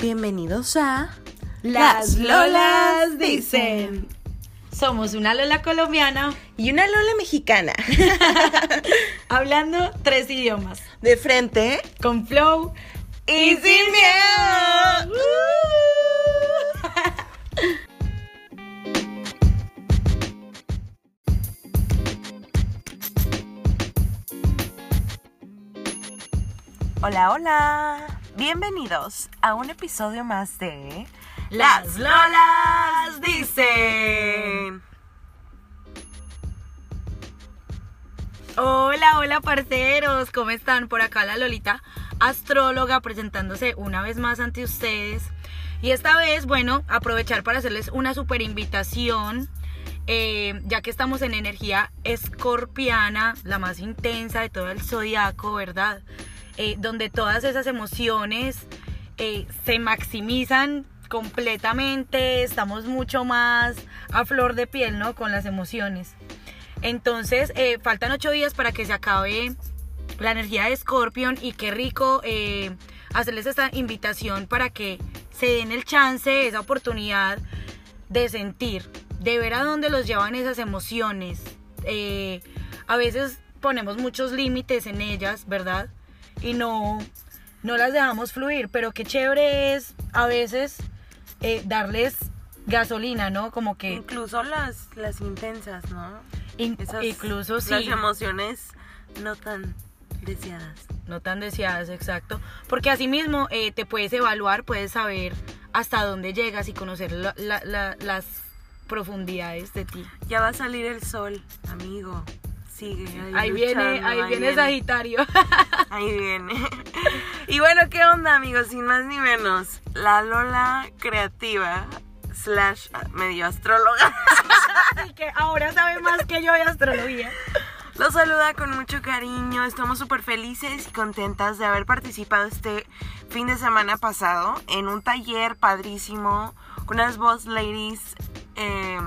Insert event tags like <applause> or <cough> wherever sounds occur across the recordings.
Bienvenidos a Las Lolas dicen. Somos una Lola colombiana y una Lola mexicana. <laughs> <laughs> hablando tres idiomas. De frente, con flow y, sin miedo. <laughs> Hola, hola. Bienvenidos a un episodio más de Las Lolas dicen. Hola, hola parceros, ¿cómo están? Por acá la Lolita, astróloga, presentándose una vez más ante ustedes. Y esta vez, bueno, aprovechar para hacerles una super invitación, eh, ya que estamos en energía escorpiana, la más intensa de todo el zodiaco, ¿verdad? Eh, donde todas esas emociones eh, se maximizan completamente, estamos mucho más a flor de piel, ¿no? Con las emociones. Entonces, eh, faltan ocho días para que se acabe la energía de Scorpion y qué rico hacerles esta invitación para que se den el chance, esa oportunidad de sentir, de ver a dónde los llevan esas emociones. a veces ponemos muchos límites en ellas, ¿verdad? Y no, no las dejamos fluir, pero qué chévere es a veces eh, darles gasolina, ¿no? Como que... Incluso las, las intensas, ¿no? incluso sí. Las emociones no tan deseadas. No tan deseadas, exacto. Porque así mismo eh, te puedes evaluar, puedes saber hasta dónde llegas y conocer las profundidades de ti. Ya va a salir el sol, amigo sigue. Ahí, viene, ahí, viene, Sagitario. <laughs> Ahí viene. Y bueno, ¿qué onda, amigos? Sin más ni menos, la Lola creativa slash medio astróloga. <laughs> Así que ahora sabe más que yo de astrología. Los saluda con mucho cariño. Estamos súper felices y contentas de haber participado este fin de semana pasado en un taller padrísimo con unas boss ladies eh,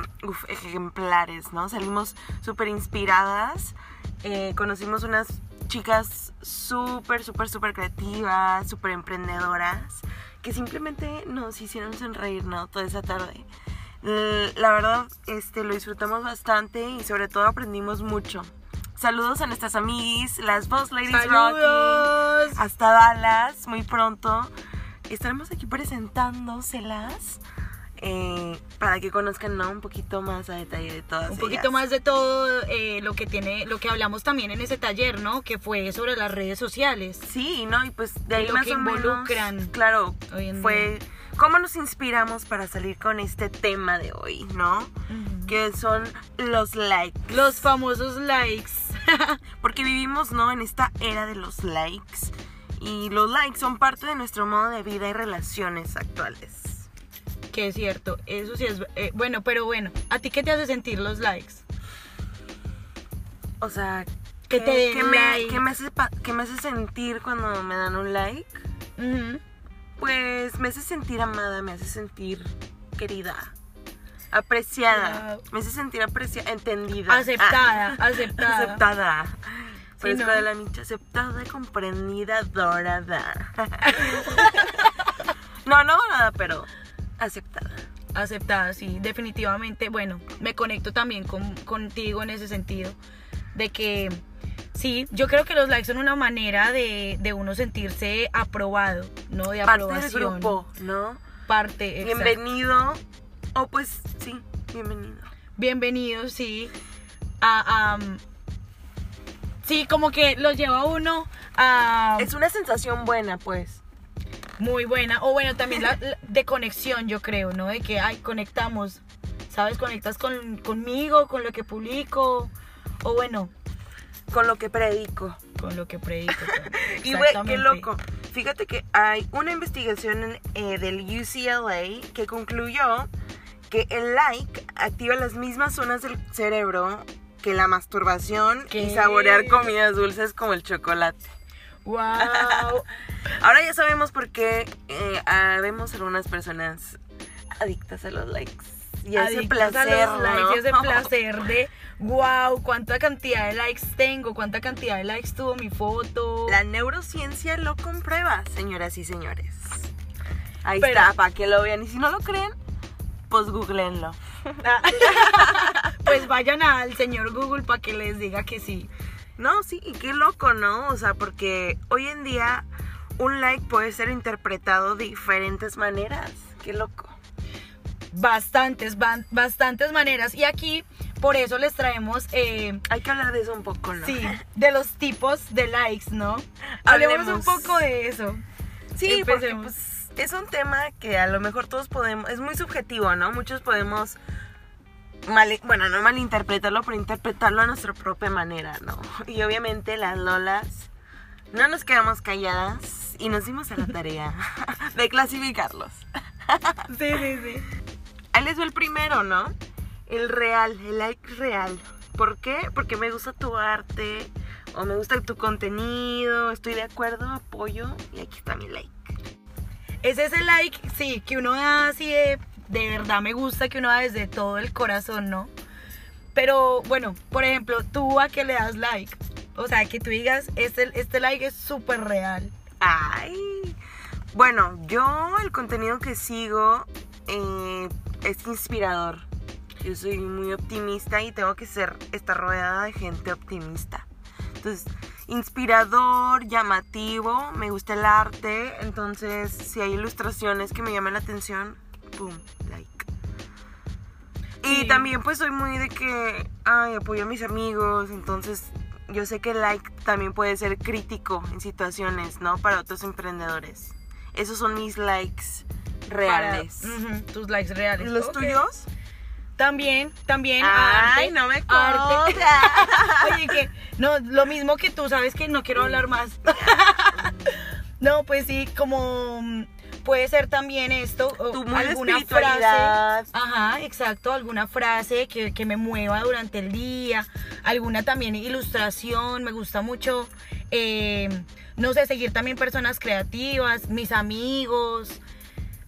ejemplares, ¿no? Salimos súper inspiradas, eh, conocimos unas chicas súper, súper, súper creativas, súper emprendedoras, que simplemente nos hicieron sonreír, ¿no? Toda esa tarde. La verdad, este, lo disfrutamos bastante y sobre todo aprendimos mucho. Saludos a nuestras amiguis, las Boss Ladies Rocky. Hasta Dallas, muy pronto. Estaremos aquí presentándoselas eh, para que conozcan ¿no? un poquito más a detalle de todas un poquito más de todo eh, lo que tiene lo que hablamos también en ese taller no que fue sobre las redes sociales. Sí no y pues de ahí lo que involucran claro fue cómo nos inspiramos para salir con este tema de hoy no que son los likes. Los famosos likes. <laughs> Porque vivimos no en esta era de los likes. Y los likes son parte de nuestro modo de vida y relaciones actuales que es cierto, eso sí es... Eh, bueno, pero bueno, ¿a ti qué te hace sentir los likes? O sea, que te den me, ¿qué me, hace, me hace sentir cuando me dan un like? Pues me hace sentir amada, me hace sentir querida, apreciada, me hace sentir apreciada, entendida. Aceptada, <laughs> aceptada. aceptada. Fresco de la micha, aceptada, comprendida, dorada. <laughs> no, no dorada, pero aceptada. Aceptada, sí, definitivamente. Bueno, me conecto también con, contigo en ese sentido, de que sí, yo creo que los likes son una manera de, uno sentirse aprobado, ¿no? De Parte del grupo, ¿no? Parte, Bienvenido, o pues sí, bienvenido. Bienvenido, sí. A, sí, como que lo lleva uno a... Es una sensación buena, pues muy buena. O bueno, también la, de conexión, yo creo, ¿no? De que, ay, conectamos, ¿sabes? Conectas con, conmigo, con lo que publico, o bueno. Con lo que predico. Con lo que predico. <laughs> y güey, qué loco. Fíjate que hay una investigación eh, del UCLA que concluyó que el like activa las mismas zonas del cerebro que la masturbación y saborear comidas dulces como el chocolate. ¡Wow! <laughs> Ahora ya sabemos por qué eh, vemos algunas personas adictas a los likes. Y ese placer, y ese <laughs> placer de wow, cuánta cantidad de likes tengo, cuánta cantidad de likes tuvo mi foto. La neurociencia lo comprueba, señoras y señores. Ahí Pero- está, para que lo vean. Y si no lo creen, pues googleenlo. <laughs> pues vayan al señor Google para que les diga que sí. No, sí, y qué loco, ¿no? O sea, porque hoy en día un like puede ser interpretado de diferentes maneras. Qué loco. Bastantes, bastantes maneras. Y aquí, por eso les traemos, eh, Hay que hablar de eso un poco, ¿no? sí, <laughs> de los tipos de likes, ¿no? Hablemos un poco de eso. Sí, porque pues, es un tema que a lo mejor todos podemos, es muy subjetivo, ¿no? Muchos podemos, mal, bueno, no malinterpretarlo, pero interpretarlo a nuestra propia manera, ¿no? Y obviamente las lolas no nos quedamos calladas y nos dimos a la tarea <laughs> de clasificarlos. <laughs> Sí, sí, sí. Ahí les el primero, ¿no? El real, el like real. ¿Por qué? Porque me gusta tu arte o me gusta tu contenido, estoy de acuerdo, apoyo y aquí está mi like. Es ese like, sí, que uno da así de, de verdad me gusta, que uno da desde todo el corazón, ¿no? Pero bueno, por ejemplo, tú a qué le das like. O sea, que tú digas, este, este like es súper real. Ay. Bueno, yo el contenido que sigo eh, es inspirador. Yo soy muy optimista y tengo que ser, estar rodeada de gente optimista. Entonces, inspirador, llamativo, me gusta el arte. Entonces, si hay ilustraciones que me llaman la atención, like. Y también pues soy muy de que, ay, apoyo a mis amigos, entonces yo sé que el like también puede ser crítico en situaciones, ¿no? Para otros emprendedores. Esos son mis likes reales. Para- tus likes reales. ¿Los tuyos? También, también. Ay, arte, no me arte. <laughs> Oye, que no, lo mismo que tú, sabes que no quiero hablar más. <laughs> no, pues sí, como puede ser también esto, o alguna frase. Ajá, exacto, alguna frase que, que me mueva durante el día, alguna también ilustración, me gusta mucho, eh, no sé, seguir también personas creativas, mis amigos,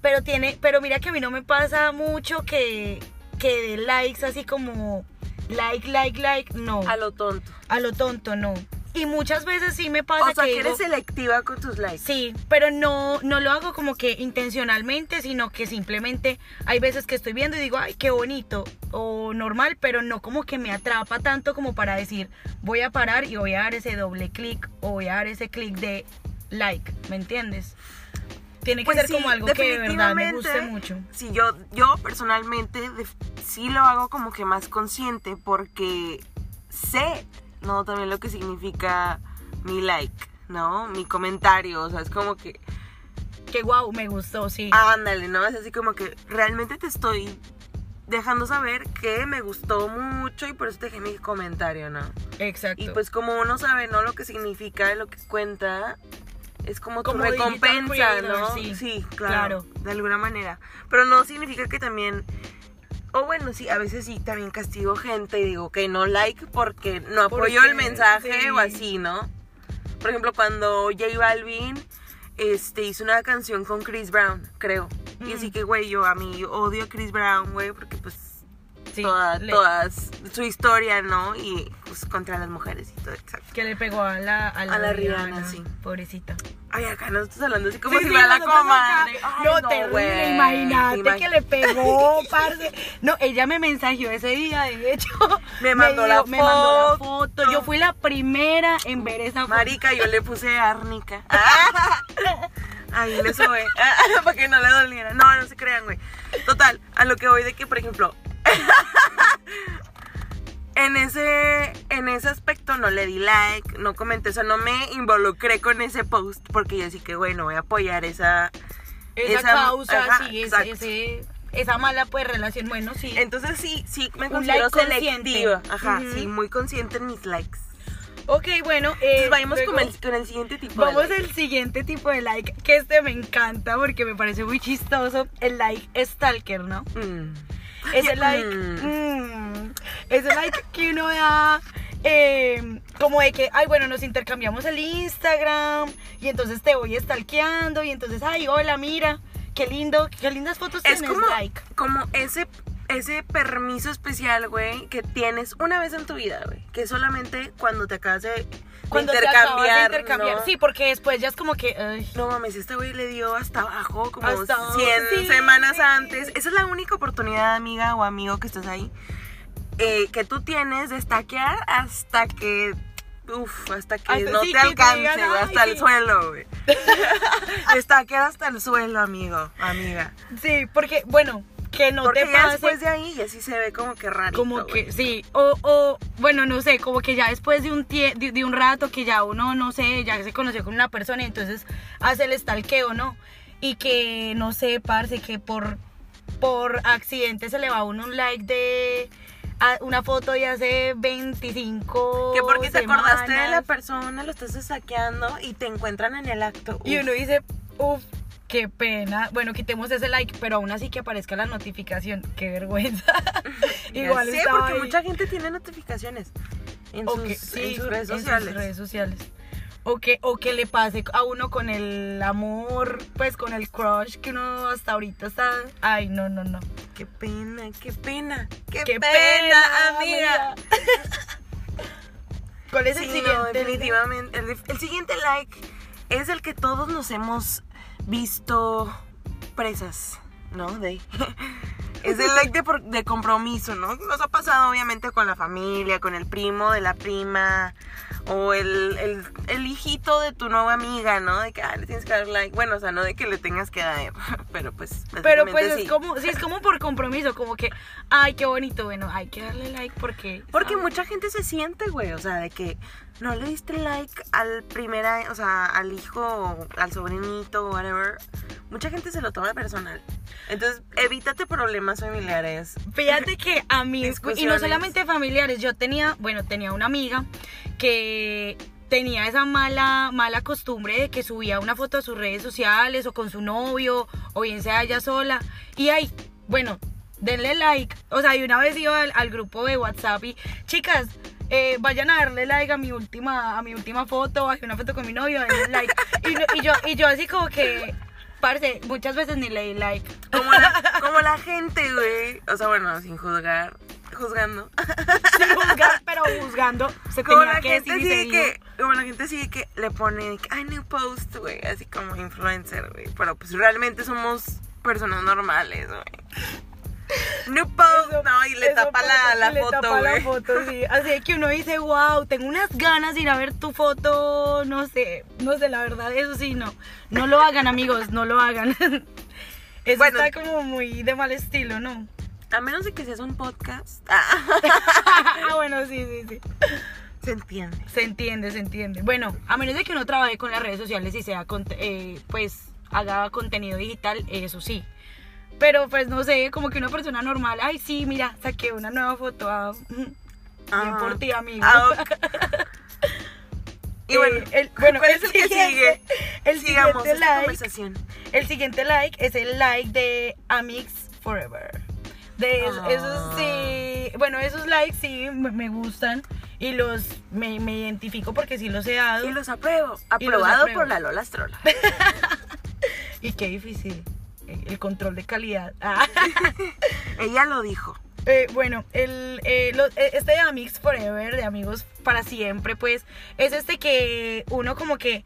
pero tiene, pero mira que a mí no me pasa mucho que, que de likes así como like, like, like, no. A lo tonto. A lo tonto, no. Y muchas veces sí me pasa O sea, que que digo, eres selectiva con tus likes. Sí, pero no, no lo hago como que intencionalmente, sino que simplemente hay veces que estoy viendo y digo, ay, qué bonito, o normal, pero no como que me atrapa tanto como para decir, voy a parar y voy a dar ese doble clic o voy a dar ese clic de like, ¿me entiendes? Tiene que Pues ser sí, como algo que de verdad me guste mucho. Sí, yo, yo personalmente sí lo hago como que más consciente porque sé, ¿no? También lo que significa mi like, ¿no? Mi comentario, o sea, es como que, Que guau, me gustó, sí. ándale, ¿no? Es así como que realmente te estoy dejando saber que me gustó mucho y por eso te dejé mi comentario, ¿no? Exacto. Y pues como uno sabe, ¿no? Lo que significa, lo que cuenta, es como tu Como digital recompensa, ¿no? sí. claro, Claro. De alguna manera. Pero no significa que también... O bueno, sí, a veces sí también castigo gente y digo que no like porque no apoyo Porque, el mensaje sí. o así, ¿no? Por ejemplo, cuando J Balvin este, hizo una canción con Chris Brown, creo. Y Mm. así que, güey, yo a mí odio a Chris Brown, güey, porque pues Sí, toda, le- todas su historia, ¿no? Y pues contra las mujeres y todo, exacto. Que le pegó a la, a la, A la Rihanna, Rihanna, sí. Pobrecita. Ay, acá no estás hablando así como Sí, si sí, fuera la nosotros comadre. acá. Ay, no, terrible, güey. imagínate Te imag- que le pegó, parce. No, ella me mensajeó ese día, de hecho. <laughs> Me mandó la me mandó la foto. foto. Yo fui la primera en ver esa foto. Marica, yo le puse árnica. <laughs> <laughs> Ahí le sube. Para que no le doliera. No, no se crean, güey. Total, a lo que voy de que, por ejemplo, <laughs> en ese, en ese aspecto no le di like, no comenté, o sea, no me involucré con ese post porque yo sí que, güey, no voy a apoyar esa... Esa, esa- causa, ajá, sí, ese, ese- esa mala pues relación, bueno, sí. Entonces sí, sí, me considero like consciente. selectiva. Ajá, Ujú. sí, muy consciente en mis likes. Ok, bueno. eh, vamos con el, con el siguiente tipo de Vamos like. al siguiente tipo de like, que este me encanta porque me parece muy chistoso. El like stalker, ¿no? Mm. <laughs> Ese like, mm. mm, ese like que uno da, eh, como de que, ay, bueno, nos intercambiamos el Instagram y entonces te voy stalkeando y entonces, ay, hola, mira, qué lindo, qué lindas fotos Es tienes, como, like. como ese, ese permiso especial, güey, que tienes una vez en tu vida, güey. Que solamente cuando te acabas de, Cuando de intercambiar. Sí, porque después ya es como que. ay, No mames, este güey le dio hasta abajo como Hasta 100 sí. semanas antes. Esa es la única oportunidad, amiga o amigo que estás ahí, eh, que tú tienes de stackear hasta que. Uf, hasta que Hasta- no sí, te que te digan, hasta "Ay, el sí". suelo, güey. <laughs> Stackear hasta el suelo, amigo, amiga. Sí, porque, bueno, que no Porque te ya pase. después de ahí, y así se ve como que raro. Como que, sí, o, o, bueno, no sé, como que ya después de un, tie- de, de un rato que ya uno, no sé, ya se conoció con una persona y entonces hace el stalkeo, ¿no? Y que, no sé, parce, que por, por accidente se le va a uno un like de una foto de hace 25 Que porque te acordaste de la persona, lo estás saqueando y te encuentran en el acto. Y uno dice, uff, qué pena. Bueno, quitemos ese like, pero aún así que aparezca la notificación. Qué vergüenza. <laughs> Igual estaba porque ahí. mucha gente tiene notificaciones en, sus, que- en sí, sus redes en sus sociales. redes sociales. O que, o que le pase a uno con el amor, pues con el crush que uno hasta ahorita está. Ay, no, no, no. Qué pena, qué pena, qué, Qué pena, pena, amiga. <laughs> ¿Cuál es el Sí, siguiente? no, definitivamente. El, el siguiente like es el que todos nos hemos visto presas, ¿no? De, <laughs> es el like de, de compromiso, ¿no? Nos ha pasado obviamente con la familia, con el primo de la prima o el, el, el hijito de tu nueva amiga, ¿no? De que ah, le tienes que dar like. Bueno, o sea, no de que le tengas que dar, <laughs> pero pues. Pero pues sí. es como, sí, es como por compromiso, como que, ay, qué bonito, bueno, hay que darle like porque... Porque ¿sabes? mucha gente se siente, güey, o sea, de que no le diste like al primer, a- o sea, al hijo, al sobrinito, whatever. Mucha gente se lo toma personal. Entonces, evítate problemas familiares. Fíjate que a mí, y no solamente familiares, yo tenía, bueno, tenía una amiga que tenía esa mala, mala costumbre de que subía una foto a sus redes sociales o con su novio o bien sea ella sola y ay, bueno, denle like, o sea, y una vez iba al, al grupo de WhatsApp y chicas, eh, vayan a darle like a mi última, a mi última foto, a una foto con mi novio, denle like y, no- y yo, y yo así como que, parce, muchas veces ni le di like. Como la, como la gente, güey. O sea, bueno, sin juzgar, juzgando. sin juzgar, pero juzgando, se Como tenía la que gente decir y se sigue dijo. que, como la gente sigue que le pone, que, ay, new post, güey, así como influencer, güey. Pero pues realmente somos personas normales, güey. Post, Eso- no, y le eso tapa la, la le foto, tapa la foto, sí. Así que uno dice, wow, tengo unas ganas de ir a ver tu foto, no sé, no sé, la verdad, eso sí, no. No lo hagan, amigos, no lo hagan. <laughs> Eso Bueno. está como muy de mal estilo, ¿no? A menos de que seas un podcast. <laughs> Ah, ah, bueno, sí, sí, sí. se entiende. Se entiende, se entiende. Bueno, a menos de que uno trabaje con las redes sociales y sea, cont- eh, pues, haga contenido digital, eso sí. Pero, pues, no sé, como que una persona normal, ay, sí, mira, saqué una nueva foto. ah, Bien Ah. por ti, amigo. Ah. <laughs> Y Eh, bueno, el, bueno, ¿cuál el es el que siguiente, sigue? El Sigamos siguiente esta like, conversación. el siguiente like es el like de Amix Forever. De es- Ah. esos sí, bueno, esos likes sí me, gustan y los me, me identifico porque sí los he dado Y los apruebo. Y los Aprobado apruebo. por la Lola Astrola. <laughs> y qué difícil eh, el control de calidad. Ah. <laughs> Ella lo dijo. Eh, bueno, el, eh, lo- eh, este de Amigos Forever, de amigos para siempre, pues, es este que uno como que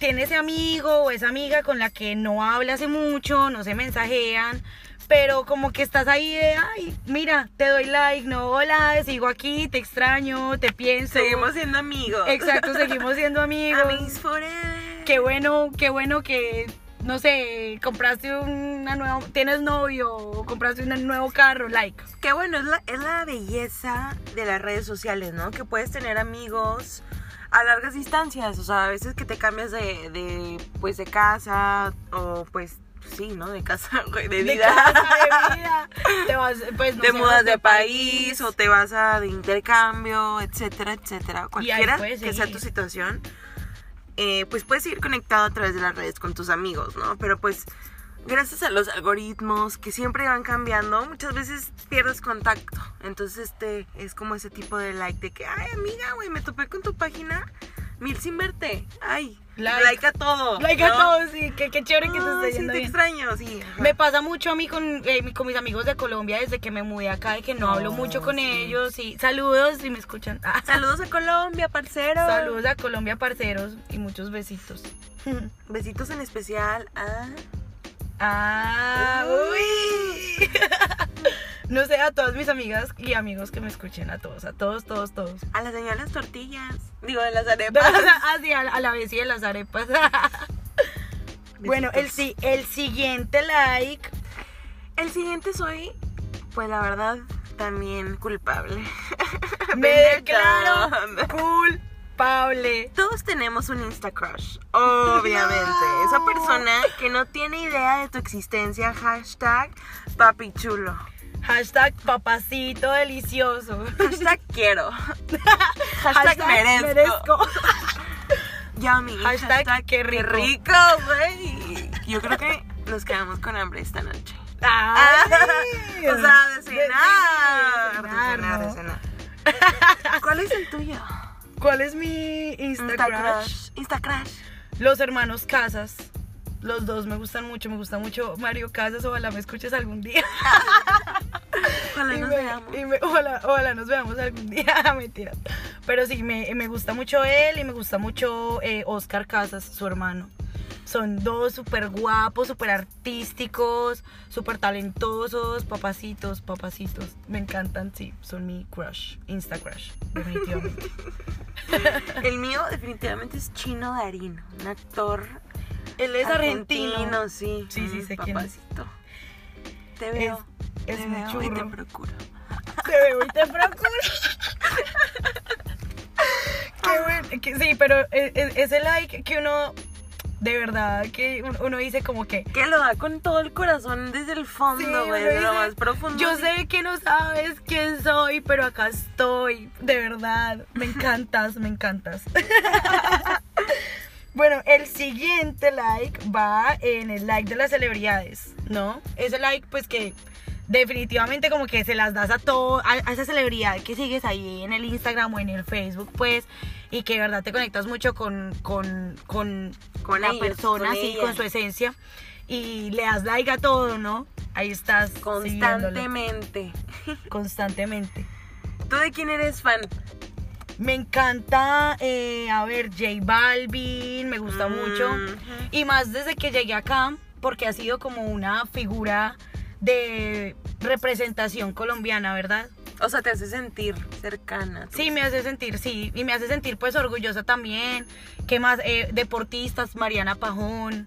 tiene ese amigo o esa amiga con la que no habla hace mucho, no se mensajean, pero como que estás ahí de, ay, mira, te doy like, no, hola, sigo aquí, te extraño, te pienso. Seguimos siendo amigos. Exacto, seguimos siendo <laughs> amigos. Amigos forever. Qué bueno, qué bueno que, no sé, compraste una nueva, tienes novio, o compraste un nuevo carro, like. Qué bueno, es la, es la belleza de las redes sociales, ¿no? Que puedes tener amigos a largas distancias. O sea, a veces que te cambias de, de pues, de casa o pues, sí, ¿no? De casa, <laughs> güey, de de vida. casa, de vida. Te vas, pues, no te mudas de país o te vas a de intercambio, etcétera, etcétera. Cualquiera que sea tu situación, eh, pues puedes ir conectado a través de las redes con tus amigos, ¿no? Pero pues gracias a los algoritmos que siempre van cambiando, muchas veces pierdes contacto. Entonces este es como ese tipo de like de que, ay amiga, güey, me topé con tu página. Mil sin verte. Ay. Like. Like, a todo. Like a ¿no? todo, sí, qué, qué chévere que te Ay, esté sí, yendo te bien. extraño, sí. ajá. Me pasa mucho a mí con, eh, con mis amigos de Colombia desde que me mudé acá y que no, hablo mucho con sí. ellos. Y saludos si me escuchan. Ah, <laughs> Saludos a Colombia, parcero. Saludos a Colombia, parceros, y muchos besitos. <laughs> Besitos en especial a. ah, uy. <laughs> no sé, a todas mis amigas y amigos que me escuchen, a todos, a todos, todos, todos. A la las tortillas. Digo, de las <laughs> arepas. Así, a, a la vez y de las arepas. <laughs> bueno, el, el siguiente like. El siguiente soy, pues la verdad, también culpable. Me declaro Vendetta. Culpable. Todos tenemos un Insta crush, obviamente. <laughs> Esa persona que no tiene idea de tu existencia, hashtag papi chulo. Hashtag papacito delicioso. Hashtag <laughs> quiero. Hashtag, merezco. Yummy. Hashtag qué rico. rico, güey. Yo creo que nos quedamos con hambre esta noche. Ay, <laughs> o sea, de cenar. de cenar, de cenar. ¿Cuál es el tuyo? ¿Cuál es mi Insta Insta crush? crush. Insta crush. Los hermanos Casas. Los dos me gustan mucho, me gusta mucho Mario Casas, ojalá me escuches algún día. <laughs> Ojalá Y nos me- veamos. y me- ojalá, ojalá nos veamos algún día, <laughs> mentira. Pero sí, me, me gusta mucho él y me gusta mucho eh, Oscar Casas, su hermano. Son dos súper guapos, súper artísticos, súper talentosos, papacitos, papacitos. Me encantan, sí, son mi crush, Insta crush, definitivamente. <laughs> El mío definitivamente es Chino Darín, un actor Él es argentino. sí. Sí, sí, Mm, sé quién es. papacito. Te veo. es te veo y te procuro. Te veo y te procuro. <laughs> Qué bueno. sí, pero e- e- ese like que uno, de verdad, que un- uno dice como que... Que lo da con todo el corazón desde el sí, fondo, güey, de lo más profundo. Yo sí. sé que no sabes quién soy, pero acá estoy. De verdad, me encantas, me encantas. <laughs> Bueno, el siguiente like va en el like de las celebridades, ¿no? Ese like, pues que definitivamente como que se las das a todo, a, a esa celebridad que sigues ahí en el Instagram o en el Facebook, pues, y que de verdad te conectas mucho con, con, con, Con la ellos, persona, con sí, con su esencia, y le das like a todo, ¿no? Ahí estás Constantemente. constantemente. ¿Tú de quién eres fan? Me encanta, eh, a ver, J Balvin, me gusta mucho. Mhm. Y más desde que llegué acá, porque ha sido como una figura de representación colombiana, ¿verdad? O sea, te hace sentir cercana. Sí, me hace sentir, sí, y me hace sentir pues orgullosa también. ¿Qué más? Eh, deportistas, Mariana Pajón,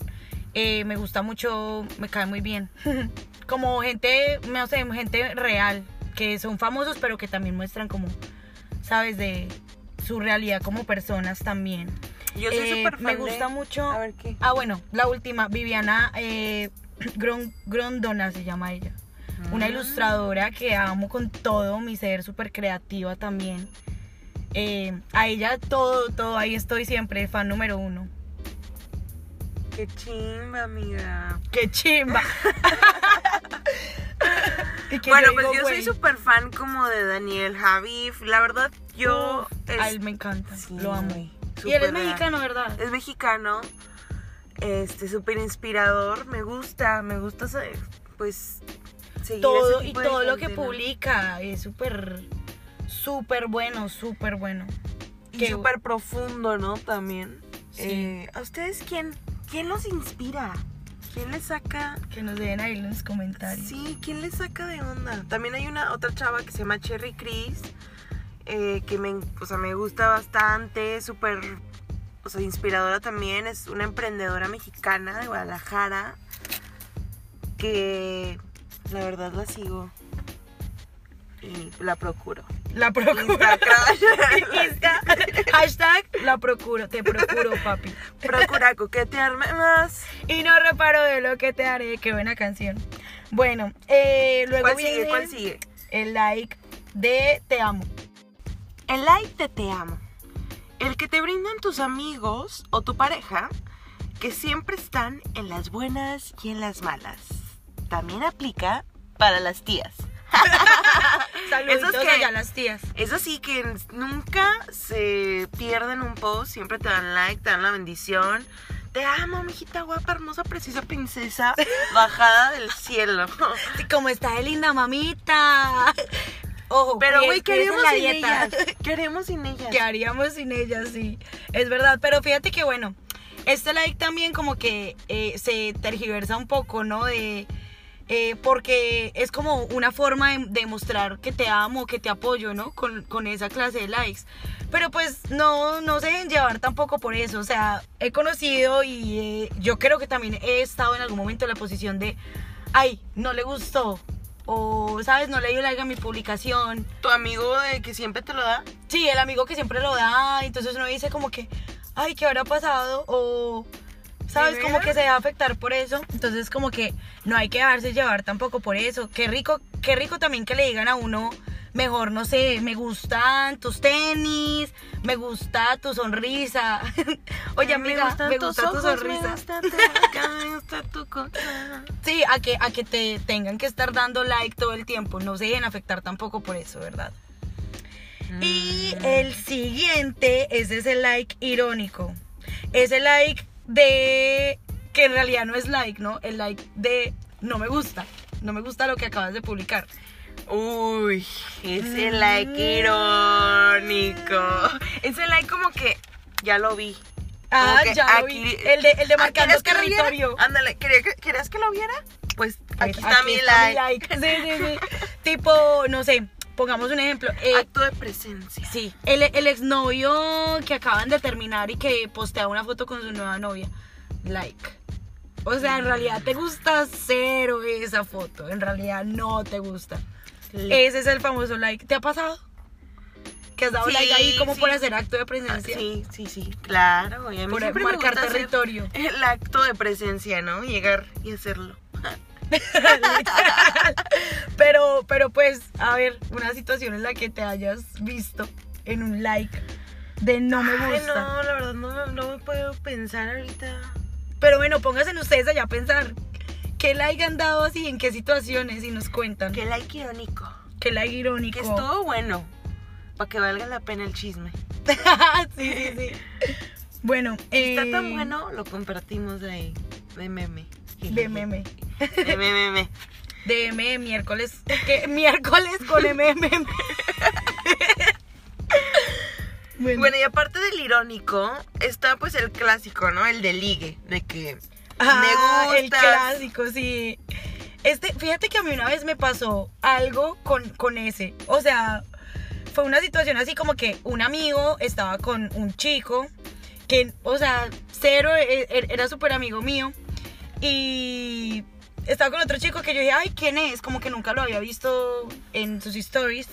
eh, me gusta mucho, me cae muy bien. <laughs> como gente, no sé, gente real, que son famosos, pero que también muestran como, ¿sabes? De su realidad como personas también. Yo soy Eh, súper fan Me de- gusta mucho. A ver, ¿qué? Ah, bueno, la última, Viviana eh, <coughs> Grondona se llama ella. Una Ah. ilustradora que amo con todo mi ser, súper creativa también. Eh, a ella todo, todo, ahí estoy siempre, fan número uno. Qué chimba, amiga. ¡Qué chimba! <laughs> Bueno, pues digo, yo soy súper fan como de Daniel Javif. La verdad, yo... uf, es- a él me encanta, Sí, lo amo. Y él es mexicano, ¿verdad? Es mexicano. Este, súper inspirador. Me gusta, me gusta, saber, pues... seguir Todo ese y de todo lo que publica es súper, súper bueno, súper bueno. Y súper profundo, ¿no? También. Sí. Eh, ¿A ustedes quién, quién los inspira? ¿Quién les saca? Que nos dejen ahí en los comentarios. Sí, ¿quién les saca de onda? También hay una otra chava que se llama Cherry Chris, eh, que me, o sea, me gusta bastante, súper, o sea, inspiradora también. Es una emprendedora mexicana de Guadalajara que la verdad la sigo y la procuro. La procuro. Insta. <laughs> Hashtag la procuro, te procuro, papi. Procura coquetearme más. Y no reparo de lo que te haré. Qué buena canción. Bueno, eh, luego ¿Cuál viene sigue? ¿Cuál sigue? el like de Te amo. El like de te amo. El que te brindan tus amigos o tu pareja que siempre están en las buenas y en las malas. También aplica para las tías. <laughs> Allá a las tías. Eso sí, que nunca se pierden un post, siempre te dan like, te dan la bendición. Te amo, mijita guapa, hermosa, preciosa princesa, <laughs> bajada del cielo. Sí, Como está de linda mamita. Ojo, Pero, güey, ¿qué haríamos la sin dieta. <laughs> ellas? ¿Qué haríamos sin ellas? ¿Qué haríamos sin ella? Sí, es verdad. Pero fíjate que bueno, este like también como que eh, se tergiversa un poco, ¿no? De... eh, porque es como una forma de, de mostrar que te amo, que te apoyo, ¿no? Con, con esa clase de likes. Pero pues no, no se dejen llevar tampoco por eso. O sea, he conocido y eh, yo creo que también he estado en algún momento en la posición de, ay, no le gustó. O, ¿sabes? No le dio like a mi publicación. ¿Tu amigo de que siempre te lo da? Sí, el amigo que siempre lo da, entonces uno dice como que, ay, ¿qué habrá pasado? O, ¿sabes? ¿De Como que se deja afectar por eso. Entonces como que no hay que dejarse llevar tampoco por eso. Qué rico, qué rico también que le digan a uno, mejor, no sé, me gustan tus tenis, me gusta tu sonrisa. <laughs> Oye, amiga, me gusta, tu ojos, sonrisa. Me gusta tu <laughs> boca, me gusta tu. Sí, a que, a que te tengan que estar dando like todo el tiempo. No se dejen afectar tampoco por eso, ¿verdad? Y Mm. el siguiente es ese like irónico. Ese like de que en realidad no es like, ¿no? El like de no me gusta. No me gusta lo que acabas de publicar. Uy, ese like irónico. Ese like como que ya lo vi. Ah, ya lo vi. El de, el de marcando territorio. Ándale, ¿quería que- ¿querías que lo viera? Pues aquí Pues, está mi like. Sí, sí, sí. <laughs> tipo, no sé, pongamos un ejemplo. Eh, Acto de presencia. Sí, el, el exnovio que acaban de terminar y que postea una foto con su nueva novia. Like. O sea, en realidad te gusta cero esa foto. En realidad no te gusta. Ese es el famoso like. ¿Te ha pasado? Que has dado Sí, like ahí como sí. por hacer acto de Ah, presencia. Sí, sí, sí, claro. Y a mí Por siempre me marcar gusta territorio. El acto de presencia, ¿no? Llegar y hacerlo. <laughs> pero, pero pues, a ver, una situación en la que te hayas visto en un like de no me Ay, gusta. no, la verdad no, no me puedo pensar ahorita. Pero bueno, pónganse ustedes allá a pensar. ¿Qué like han dado así? ¿En qué situaciones? Y nos cuentan. Qué like irónico. ¿Qué like irónico? Que estuvo bueno. Para que valga la pena el chisme. <laughs> sí, sí, sí. Bueno, Si está eh, tan bueno, lo compartimos de, de meme. De meme. De meme. De M, miércoles. ¿Qué? Miércoles con MM. bueno, <laughs> Bueno, y aparte del irónico, está pues el clásico, ¿no? El de ligue. De que Ah, me el gustas. clásico, sí. Este, fíjate que a mí una vez me pasó algo con, con ese. O sea, fue una situación así como que un amigo estaba con un chico que, o sea, cero, e- e- era súper amigo mío. Y estaba con otro chico que yo dije, ay, ¿quién es? Como que nunca lo había visto en sus stories.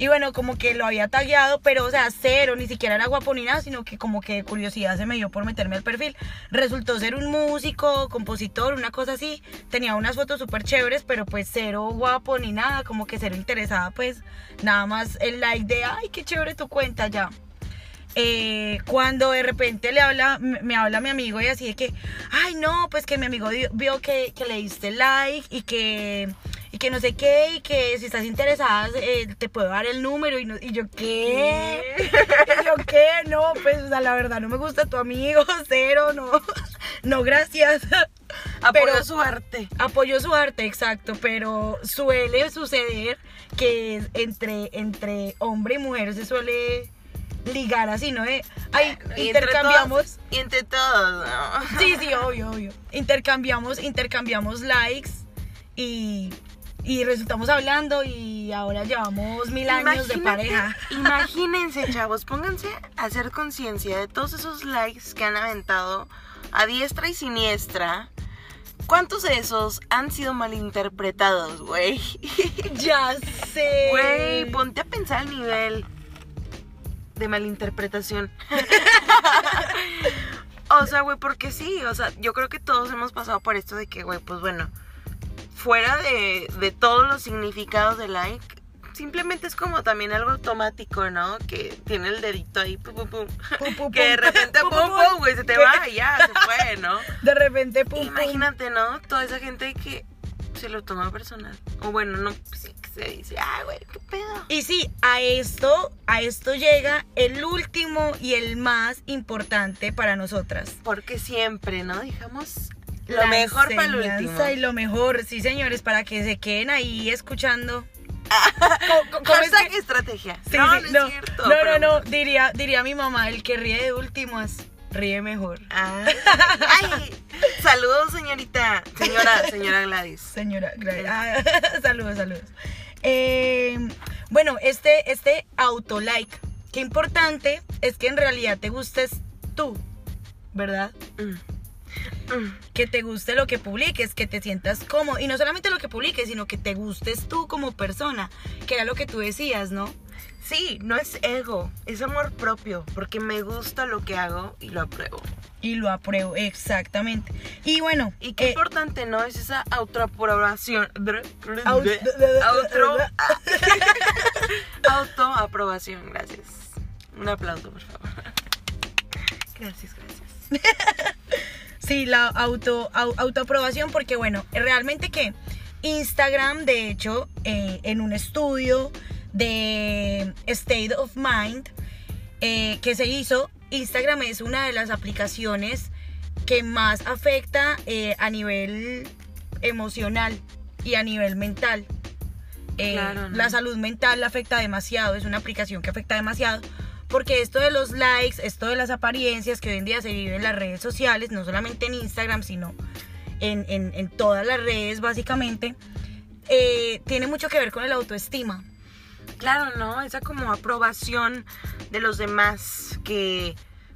Y bueno, como que lo había tagueado, pero o sea, cero, ni siquiera era guapo ni nada, sino que como que de curiosidad se me dio por meterme al perfil. Resultó ser un músico, compositor, una cosa así. Tenía unas fotos súper chéveres, pero pues cero guapo ni nada, como que cero interesada, pues nada más el like de, ay, qué chévere tu cuenta ya. Eh, cuando de repente le habla, me habla mi amigo y así de que, ay no, pues que mi amigo vio que, le diste like y que, que no sé qué, y que si estás interesada eh, te puedo dar el número y, no- y yo, ¿qué? Y yo, ¿qué? No, pues o sea, la verdad no me gusta tu amigo, <laughs> cero, no, no, gracias. Apoyó Pero- su arte. Apoyo su arte, exacto, pero suele suceder que entre, entre hombre y mujer se suele ligar así, ¿no? Y entre intercambiamos. todos- Y entre todos, ¿no? Sí, sí, obvio, obvio. Intercambiamos, intercambiamos likes y, y resultamos hablando y ahora llevamos mil años de pareja. Imagínense, chavos, pónganse a hacer conciencia de todos esos likes que han aventado a diestra y siniestra. ¿Cuántos de esos han sido malinterpretados, güey? <laughs> Ya sé. Güey, ponte a pensar el nivel de malinterpretación. <laughs> o sea, güey, porque sí, o sea, yo creo que todos hemos pasado por esto de que, güey, pues bueno, fuera de, de todos los significados de like, simplemente es como también algo automático, ¿no? Que tiene el dedito ahí, pum, pum, pum. Pum, pum, <laughs> que de repente, Pum, pum, güey, se te va <laughs> y ya, se fue, ¿no? De repente, pum. Imagínate, ¿no? Toda esa gente que se lo toma personal. O bueno, no, sí, se dice, ah, güey, qué pedo. Y sí, a esto, a esto llega el último y el más importante para nosotras. Porque siempre, ¿no? Dejamos lo mejor para el último. Y lo mejor, sí señores, para que se queden ahí escuchando. <laughs> Co- ¿cómo es que- estrategia. Sí, no, sí, no, es cierto. no, pero no, no, diría, diría mi mamá, el que ríe de últimas, ríe mejor. Ah, <laughs> ay, saludos, señorita. Señora, señora Gladys. Señora, gra- ah, <laughs> saludos, saludos. Eh, bueno, este, este autolike, qué importante es que en realidad te gustes tú, ¿verdad? Mm. <clears throat> Que te guste lo que publiques, que te sientas cómodo. Y no solamente lo que publiques, sino que te gustes tú como persona, que era lo que tú decías, ¿no? Sí, no es ego, es amor propio, porque me gusta lo que hago y lo apruebo. Y lo apruebo, exactamente. Y bueno, Y qué eh, importante, ¿no? Es esa autoaprobación. Au- <laughs> Auto, <laughs> autoaprobación, gracias. Un aplauso, por favor. <laughs> Gracias, gracias. Sí, la auto, au- autoaprobación, porque bueno, realmente que Instagram, de hecho, eh, en un estudio de State of Mind eh, que se hizo, Instagram es una de las aplicaciones que más afecta eh, a nivel emocional y a nivel mental. Eh, Claro, ¿no? La salud mental la afecta demasiado, es una aplicación que afecta demasiado. Porque esto de los likes, esto de las apariencias que hoy en día se vive en las redes sociales, no solamente en Instagram, sino en, en- en todas las redes básicamente, eh, tiene mucho que ver con el autoestima. Claro, ¿no? Esa como aprobación de los demás que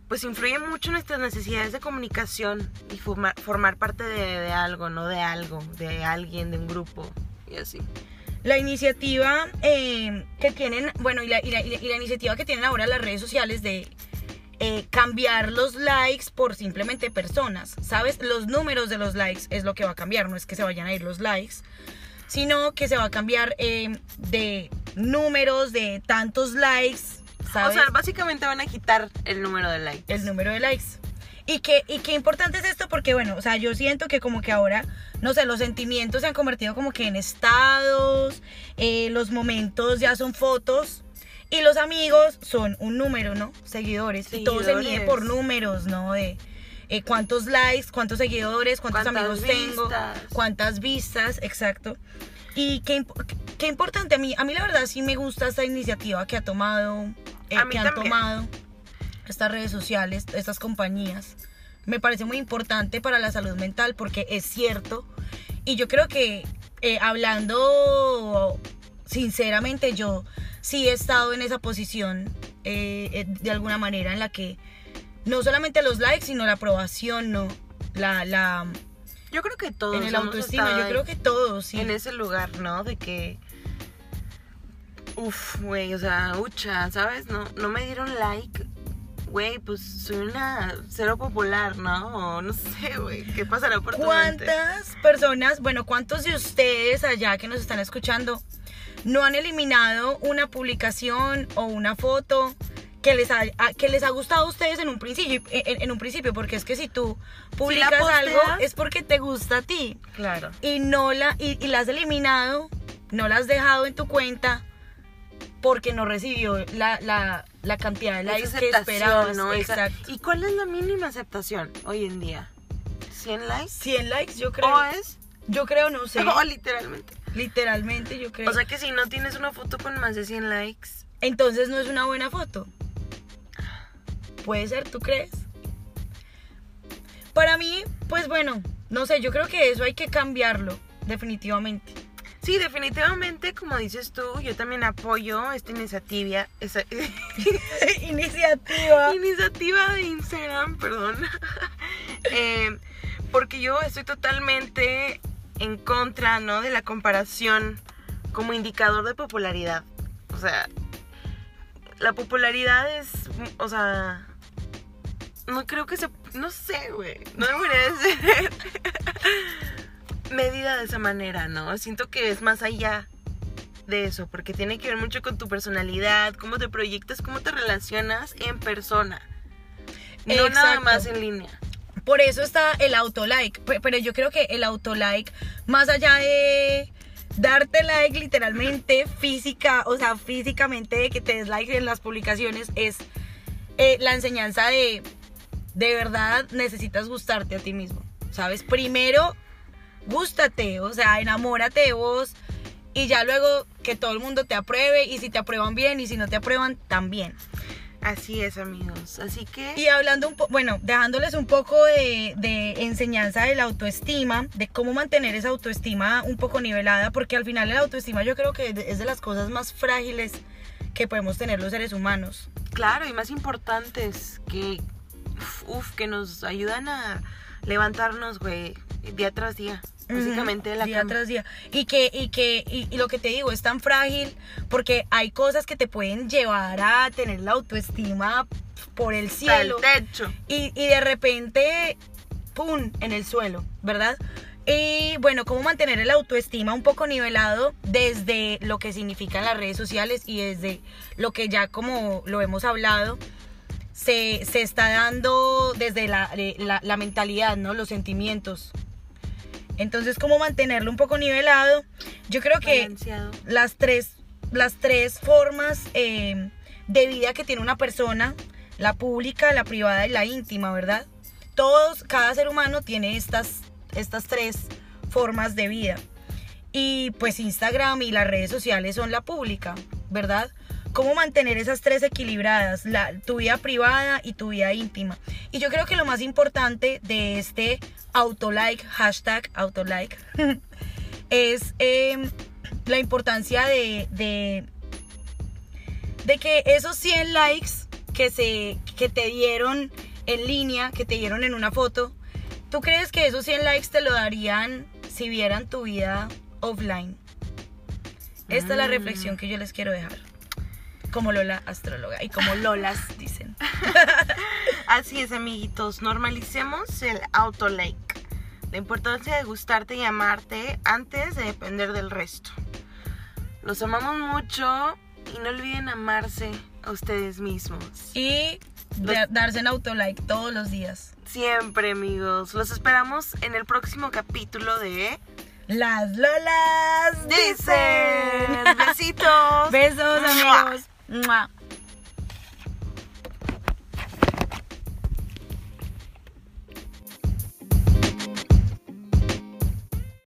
pues influye mucho en nuestras necesidades de comunicación y formar, formar parte de, de algo, ¿no? De algo, de alguien, de un grupo y así. La iniciativa eh, que tienen, bueno, y la, y la- y la- y la iniciativa que tienen ahora las redes sociales de eh, cambiar los likes por simplemente personas, ¿sabes? Los números de los likes es lo que va a cambiar, no es que se vayan a ir los likes, sino que se va a cambiar eh, de números, de tantos likes, ¿sabes? O sea, básicamente van a quitar el número de likes. el número de likes. Y qué, y qué importante es esto porque, bueno, o sea, yo siento que como que ahora, no sé, los sentimientos se han convertido como que en estados, eh, los momentos ya son fotos y los amigos son un número, ¿no? Seguidores. Y todo se mide por números, ¿no? De eh, cuántos likes, cuántos seguidores, cuántos amigos tengo, cuántas vistas, exacto. Y qué, qué importante, a mí, a mí la verdad sí me gusta esta iniciativa que ha tomado, eh, A mí que han también. tomado estas redes sociales, estas compañías. Me parece muy importante para la salud mental porque es cierto. Y yo creo que eh, hablando sinceramente, yo sí he estado en esa posición eh, eh, de alguna manera en la que no solamente los likes, sino la aprobación, no. La, la, Yo creo que todos en el autoestima, yo creo que todos, sí. en ese lugar, ¿no? De que Uf, güey, o sea, ucha, ¿sabes? No, no me dieron like. Güey, pues soy una cero popular, ¿no? O no <laughs> sé, güey, ¿qué pasará por tu mente? ¿Cuántas personas, bueno, cuántos de ustedes allá que nos están escuchando no han eliminado una publicación o una foto que les ha, que les ha gustado a ustedes en un principio, en, en un principio, porque es que si tú publicas algo posteas- es porque te gusta a ti Claro. y no la y, y la has eliminado, no la has dejado en tu cuenta porque no recibió la, la, la cantidad de likes que esperabas. ¿no? Exacto. ¿Y cuál es la mínima aceptación hoy en día? ¿100 likes? 100 likes, yo creo. ¿O es? Yo creo, no sé. <laughs> O literalmente. Literalmente, yo creo. O sea que si no tienes una foto con más de 100 likes, Entonces no es una buena foto. Puede ser, ¿tú crees? Para mí, pues bueno, no sé, yo creo que eso hay que cambiarlo, definitivamente. Sí, definitivamente, como dices tú, yo también apoyo esta iniciativa, esa, <laughs> Iniciativa. iniciativa de Instagram, perdón, <laughs> Eh, porque yo estoy totalmente en contra, ¿no? De la comparación como indicador de popularidad. O sea, la popularidad es, o sea, no creo que se, no sé, güey, no debería de ser medida <laughs> de esa manera, ¿no? Siento que es más allá de eso, porque tiene que ver mucho con tu personalidad, cómo te proyectas, cómo te relacionas en persona. No nada más en línea. Por eso está el autolike. Pe- Pero yo creo que el autolike, más allá de, darte like literalmente física, o sea, físicamente de que te des like en las publicaciones es eh, la enseñanza de de verdad necesitas gustarte a ti mismo, ¿sabes? Primero, gústate, o sea, enamórate de vos y ya luego que todo el mundo te apruebe y si te aprueban bien y si no te aprueban también. Así es, amigos. Así que. Y hablando un poco, bueno, dejándoles un poco de, de, enseñanza de la autoestima, de cómo mantener esa autoestima un poco nivelada, porque al final la autoestima yo creo que es de las cosas más frágiles que podemos tener los seres humanos. Claro, y más importantes que, uf, que nos ayudan a levantarnos, güey, día tras día. Básicamente de la día tras día. Y que, y que, y, lo que te digo, es tan frágil porque hay cosas que te pueden llevar a tener la autoestima por el cielo. El techo. Y, y de repente, ¡pum! en el suelo, ¿verdad? Y bueno, cómo mantener el autoestima un poco nivelado desde lo que significan las redes sociales y desde lo que ya como lo hemos hablado, se, se está dando desde la, la, la mentalidad, ¿no? Los sentimientos. Entonces, ¿cómo mantenerlo un poco nivelado? Yo creo que las tres, las tres formas eh, de vida que tiene una persona, la pública, la privada y la íntima, ¿verdad? Todos, cada ser humano tiene estas, estas tres formas de vida. Y pues Instagram y las redes sociales son la pública, ¿verdad? Cómo mantener esas tres equilibradas, la, tu vida privada y tu vida íntima. Y yo creo que lo más importante de este autolike, hashtag autolike, <laughs> es em, la importancia de, de, de, que esos 100 likes que, se, que te dieron en línea, que te dieron en una foto, ¿tú crees que esos 100 likes te lo darían si vieran tu vida offline? Esta es la mm. reflexión que yo les quiero dejar como Lola astróloga y como Lolas dicen. <laughs> Así es, amiguitos. Normalicemos el auto-like. La importancia de gustarte y amarte antes de depender del resto. Los amamos mucho y no olviden amarse a ustedes mismos. Y darse en auto-like todos los días. Siempre, amigos. Los esperamos en el próximo capítulo de Las Lolas dicen. Besitos. <laughs> Besos, amigos. 嗯啊。